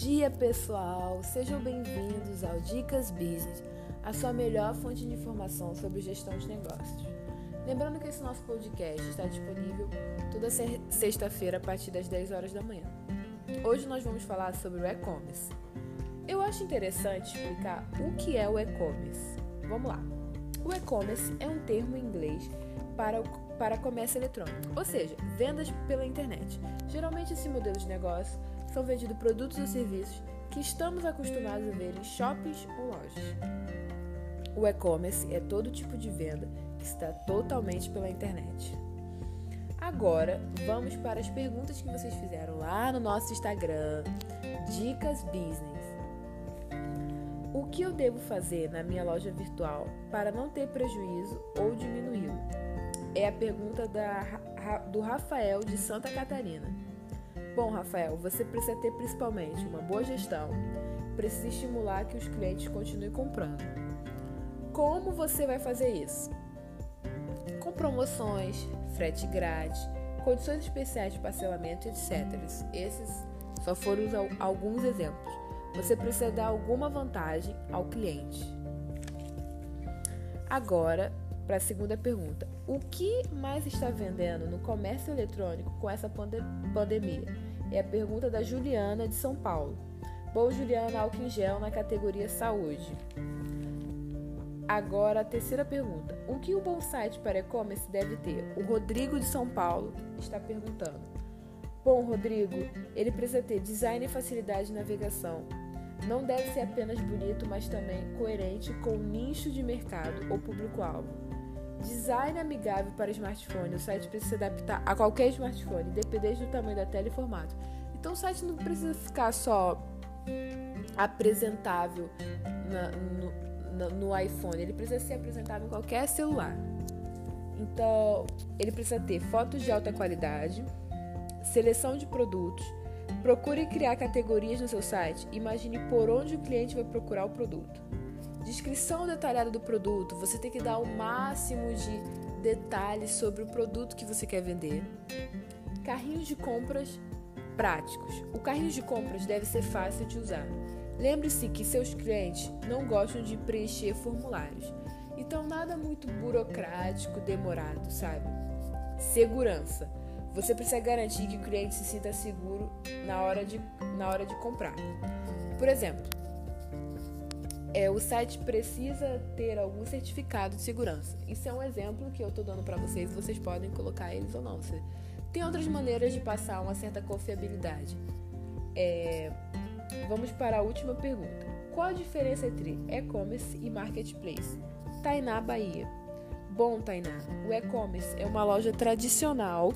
dia, pessoal! Sejam bem-vindos ao Dicas Business, a sua melhor fonte de informação sobre gestão de negócios. Lembrando que esse nosso podcast está disponível toda sexta-feira a partir das 10 horas da manhã. Hoje nós vamos falar sobre o e-commerce. Eu acho interessante explicar o que é o e-commerce. Vamos lá. O e-commerce é um termo em inglês para, o, para comércio eletrônico, ou seja, vendas pela internet. Geralmente esse modelo de negócio são vendidos produtos ou serviços que estamos acostumados a ver em shoppings ou lojas. O e-commerce é todo tipo de venda que está totalmente pela internet. Agora, vamos para as perguntas que vocês fizeram lá no nosso Instagram, Dicas Business. O que eu devo fazer na minha loja virtual para não ter prejuízo ou diminuí-lo? É a pergunta da, do Rafael de Santa Catarina. Bom, Rafael, você precisa ter principalmente uma boa gestão, precisa estimular que os clientes continuem comprando. Como você vai fazer isso? Com promoções, frete grátis, condições especiais de parcelamento, etc. Esses só foram alguns exemplos. Você precisa dar alguma vantagem ao cliente. Agora, para a segunda pergunta: o que mais está vendendo no comércio eletrônico com essa pandemia? É a pergunta da Juliana de São Paulo. Bom, Juliana, álcool em gel na categoria saúde. Agora a terceira pergunta: o que o bom site para e-commerce deve ter? O Rodrigo de São Paulo está perguntando. Bom, Rodrigo, ele precisa ter design e facilidade de navegação. Não deve ser apenas bonito, mas também coerente com o nicho de mercado ou público-alvo. Design amigável para smartphone. O site precisa se adaptar a qualquer smartphone, independente do tamanho da tela e formato. Então o site não precisa ficar só apresentável na, no, no, iPhone, ele precisa ser apresentável em qualquer celular. Então, ele precisa ter fotos de alta qualidade, seleção de produtos, procure criar categorias no seu site, imagine por onde o cliente vai procurar o produto. Descrição detalhada do produto, você tem que dar o máximo de detalhes sobre o produto que você quer vender. Carrinhos de compras práticos. O carrinho de compras deve ser fácil de usar. Lembre-se que seus clientes não gostam de preencher formulários. Então, nada muito burocrático, demorado, sabe? Segurança. Você precisa garantir que o cliente se sinta seguro na hora de, na hora de comprar. Por exemplo, é, o site precisa ter algum certificado de segurança. Isso é um exemplo que eu estou dando para vocês. Vocês podem colocar eles ou não. Tem outras maneiras de passar uma certa confiabilidade. É... Vamos para a última pergunta. Qual a diferença entre e-commerce e marketplace? Tainá, Bahia. Bom, Tainá, o e-commerce é uma loja tradicional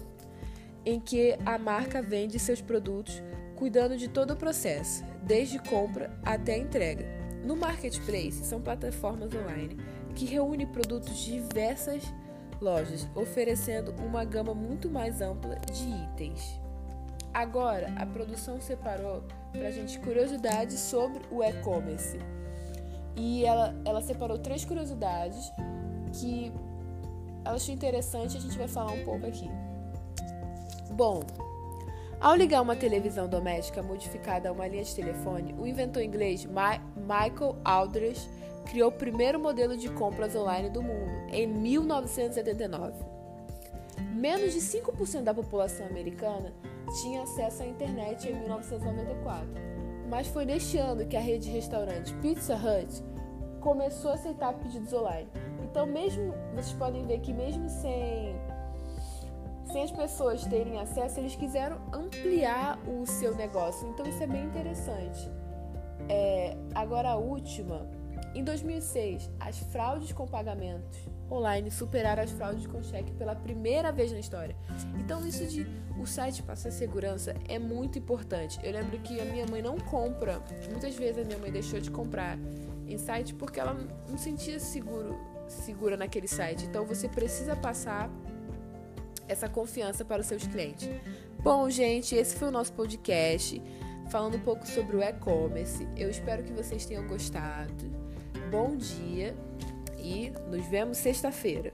em que a marca vende seus produtos cuidando de todo o processo, desde compra até entrega. No Marketplace, são plataformas online que reúnem produtos de diversas lojas, oferecendo uma gama muito mais ampla de itens. Agora, a produção separou para a gente curiosidades sobre o e-commerce. E ela, ela separou três curiosidades que ela achou interessante e a gente vai falar um pouco aqui. Bom, ao ligar uma televisão doméstica modificada a uma linha de telefone, o inventor inglês Ma Michael Aldrich criou o primeiro modelo de compras online do mundo em 1979. Menos de 5% da população americana tinha acesso à internet em 1994, mas foi neste ano que a rede de restaurantes Pizza Hut começou a aceitar pedidos online. Então, mesmo vocês podem ver que mesmo sem sem as pessoas terem acesso, eles quiseram ampliar o seu negócio. Então isso é bem interessante. É, agora a última, em 2006, as fraudes com pagamentos online superaram as fraudes com cheque pela primeira vez na história. Então isso de o site passar segurança é muito importante. Eu lembro que a minha mãe não compra, muitas vezes a minha mãe deixou de comprar em site porque ela não sentia seguro, segura naquele site. Então você precisa passar essa confiança para os seus clientes. Bom, gente, esse foi o nosso podcast falando um pouco sobre o e-commerce. Eu espero que vocês tenham gostado. Bom dia e nos vemos sexta-feira.